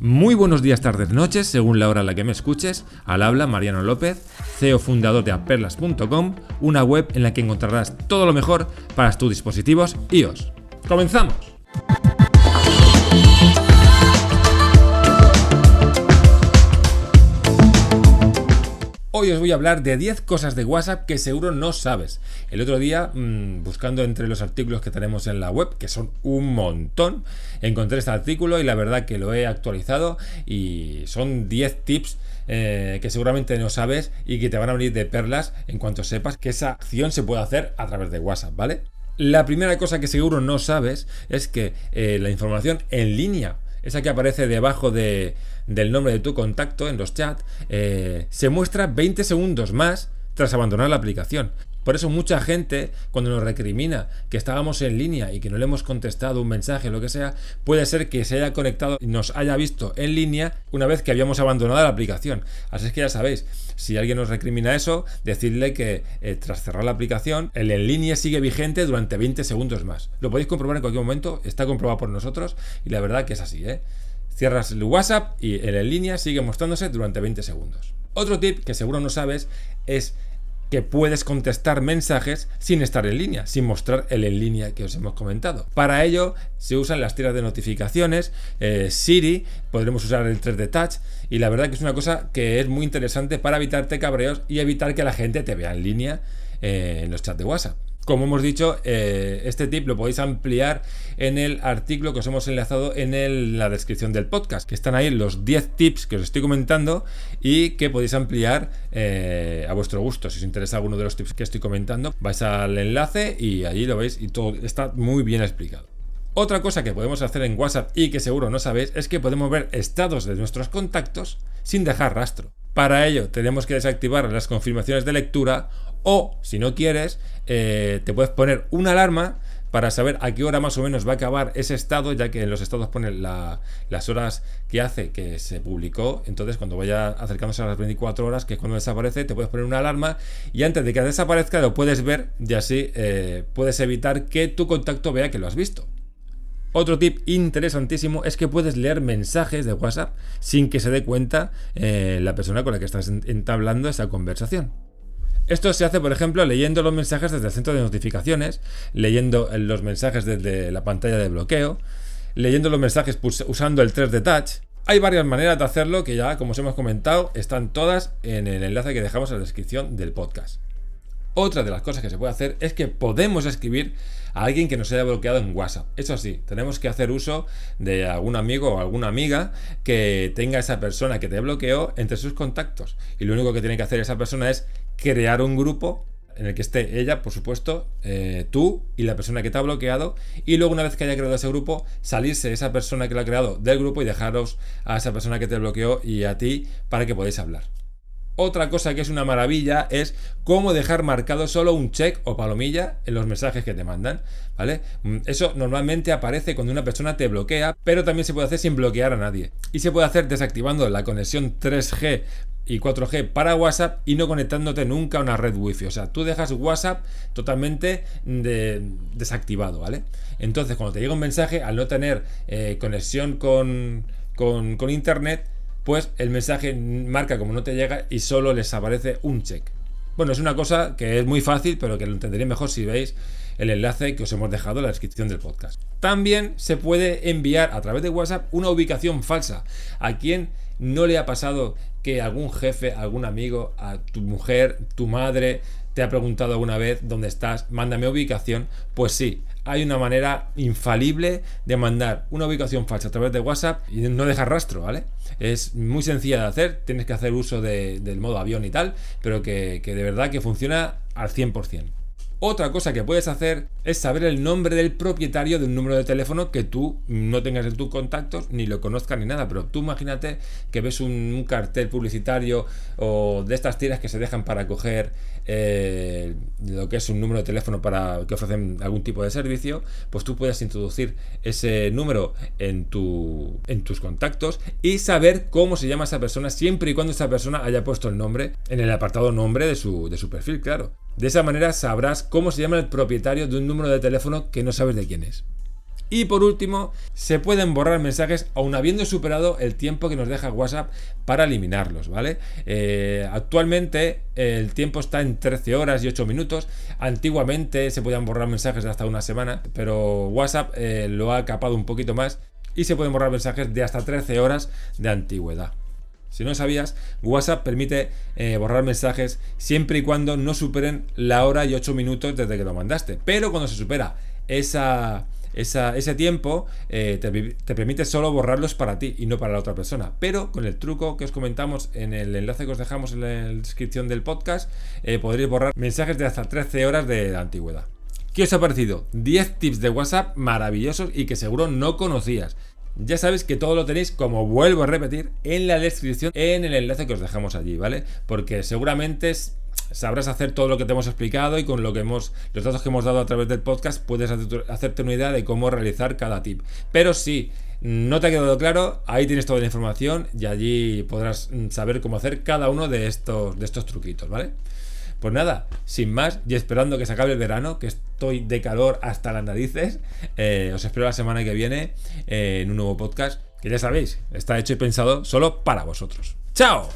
Muy buenos días, tardes, noches, según la hora en la que me escuches. Al habla Mariano López, CEO fundador de aperlas.com, una web en la que encontrarás todo lo mejor para tus dispositivos iOS. ¡Comenzamos! Hoy os voy a hablar de 10 cosas de WhatsApp que seguro no sabes. El otro día, mmm, buscando entre los artículos que tenemos en la web, que son un montón, encontré este artículo y la verdad que lo he actualizado y son 10 tips eh, que seguramente no sabes y que te van a venir de perlas en cuanto sepas que esa acción se puede hacer a través de WhatsApp, ¿vale? La primera cosa que seguro no sabes es que eh, la información en línea esa que aparece debajo de, del nombre de tu contacto en los chats, eh, se muestra 20 segundos más tras abandonar la aplicación. Por eso mucha gente, cuando nos recrimina que estábamos en línea y que no le hemos contestado un mensaje lo que sea, puede ser que se haya conectado y nos haya visto en línea una vez que habíamos abandonado la aplicación. Así es que ya sabéis, si alguien nos recrimina eso, decidle que eh, tras cerrar la aplicación, el en línea sigue vigente durante 20 segundos más. Lo podéis comprobar en cualquier momento, está comprobado por nosotros y la verdad que es así, ¿eh? Cierras el WhatsApp y el en línea sigue mostrándose durante 20 segundos. Otro tip que seguro no sabes es que puedes contestar mensajes sin estar en línea, sin mostrar el en línea que os hemos comentado. Para ello se usan las tiras de notificaciones, eh, Siri, podremos usar el 3D Touch y la verdad que es una cosa que es muy interesante para evitarte cabreos y evitar que la gente te vea en línea eh, en los chats de WhatsApp. Como hemos dicho, eh, este tip lo podéis ampliar en el artículo que os hemos enlazado en la descripción del podcast, que están ahí los 10 tips que os estoy comentando y que podéis ampliar eh, a vuestro gusto. Si os interesa alguno de los tips que estoy comentando, vais al enlace y allí lo veis y todo está muy bien explicado. Otra cosa que podemos hacer en WhatsApp y que seguro no sabéis es que podemos ver estados de nuestros contactos sin dejar rastro. Para ello tenemos que desactivar las confirmaciones de lectura o, si no quieres, eh, te puedes poner una alarma para saber a qué hora más o menos va a acabar ese estado, ya que en los estados pone las horas que hace que se publicó. Entonces, cuando vaya acercándose a las 24 horas, que es cuando desaparece, te puedes poner una alarma y antes de que desaparezca lo puedes ver y así eh, puedes evitar que tu contacto vea que lo has visto. Otro tip interesantísimo es que puedes leer mensajes de WhatsApp sin que se dé cuenta eh, la persona con la que estás entablando esa conversación. Esto se hace, por ejemplo, leyendo los mensajes desde el centro de notificaciones, leyendo los mensajes desde la pantalla de bloqueo, leyendo los mensajes usando el 3D Touch. Hay varias maneras de hacerlo que ya, como os hemos comentado, están todas en el enlace que dejamos en la descripción del podcast. Otra de las cosas que se puede hacer es que podemos escribir a alguien que nos haya bloqueado en WhatsApp. Eso sí, tenemos que hacer uso de algún amigo o alguna amiga que tenga esa persona que te bloqueó entre sus contactos. Y lo único que tiene que hacer esa persona es crear un grupo en el que esté ella, por supuesto, eh, tú y la persona que te ha bloqueado, y luego una vez que haya creado ese grupo, salirse esa persona que lo ha creado del grupo y dejaros a esa persona que te bloqueó y a ti para que podáis hablar. Otra cosa que es una maravilla es cómo dejar marcado solo un check o palomilla en los mensajes que te mandan, ¿vale? Mm, eso normalmente aparece cuando una persona te bloquea, pero también se puede hacer sin bloquear a nadie. Y se puede hacer desactivando la conexión 3G y 4G para WhatsApp y no conectándote nunca a una red wifi. O sea, tú dejas WhatsApp totalmente desactivado, ¿vale? Entonces, cuando te llega un mensaje, al no tener eh, conexión con, con, con internet, pues el mensaje marca como no te llega y solo les aparece un check. Bueno, es una cosa que es muy fácil, pero que lo entenderéis mejor si veis el enlace que os hemos dejado en la descripción del podcast. También se puede enviar a través de WhatsApp una ubicación falsa. A quien no le ha pasado que algún jefe, algún amigo, a tu mujer, tu madre, te ha preguntado alguna vez dónde estás, mándame ubicación. Pues sí, hay una manera infalible de mandar una ubicación falsa a través de WhatsApp y no dejar rastro, ¿vale? Es muy sencilla de hacer, tienes que hacer uso del modo avión y tal, pero que, que de verdad que funciona al 100%. Otra cosa que puedes hacer es saber el nombre del propietario de un número de teléfono que tú no tengas en tus contactos ni lo conozcas ni nada. Pero tú imagínate que ves un, cartel publicitario o de estas tiras que se dejan para coger eh, lo que es un número de teléfono para que ofrecen algún tipo de servicio, pues tú puedes introducir ese número en, tu, en tus contactos y saber cómo se llama esa persona siempre y cuando esa persona haya puesto el nombre en el apartado nombre de su perfil, claro. De esa manera sabrás cómo se llama el propietario de un número de teléfono que no sabes de quién es. Y por último, se pueden borrar mensajes aun habiendo superado el tiempo que nos deja WhatsApp para eliminarlos, ¿vale? Eh, actualmente el tiempo está en 13 horas y 8 minutos. Antiguamente se podían borrar mensajes de hasta una semana, pero WhatsApp eh, lo ha capado un poquito más y se pueden borrar mensajes de hasta 13 horas de antigüedad. Si no sabías, WhatsApp permite eh, borrar mensajes siempre y cuando no superen la hora y 8 minutos desde que lo mandaste. Pero cuando se supera esa, ese tiempo eh, te, permite solo borrarlos para ti y no para la otra persona. Pero con el truco que os comentamos en el enlace que os dejamos en la descripción del podcast, eh, podréis borrar mensajes de hasta 13 horas de antigüedad. ¿Qué os ha parecido? 10 tips de WhatsApp maravillosos y que seguro no conocías. Ya sabéis que todo lo tenéis, como vuelvo a repetir, en la descripción, en el enlace que os dejamos allí, ¿vale? Porque seguramente sabrás hacer todo lo que te hemos explicado y con lo que hemos, los datos que hemos dado a través del podcast puedes hacerte una idea de cómo realizar cada tip. Pero si no te ha quedado claro, ahí tienes toda la información y allí podrás mm, saber cómo hacer cada uno de estos, de estos truquitos, ¿vale? Pues nada, sin más y esperando que se acabe el verano, que estoy de calor hasta las narices, eh, os espero la semana que viene eh, en un nuevo podcast que ya sabéis, está hecho y pensado solo para vosotros. ¡Chao!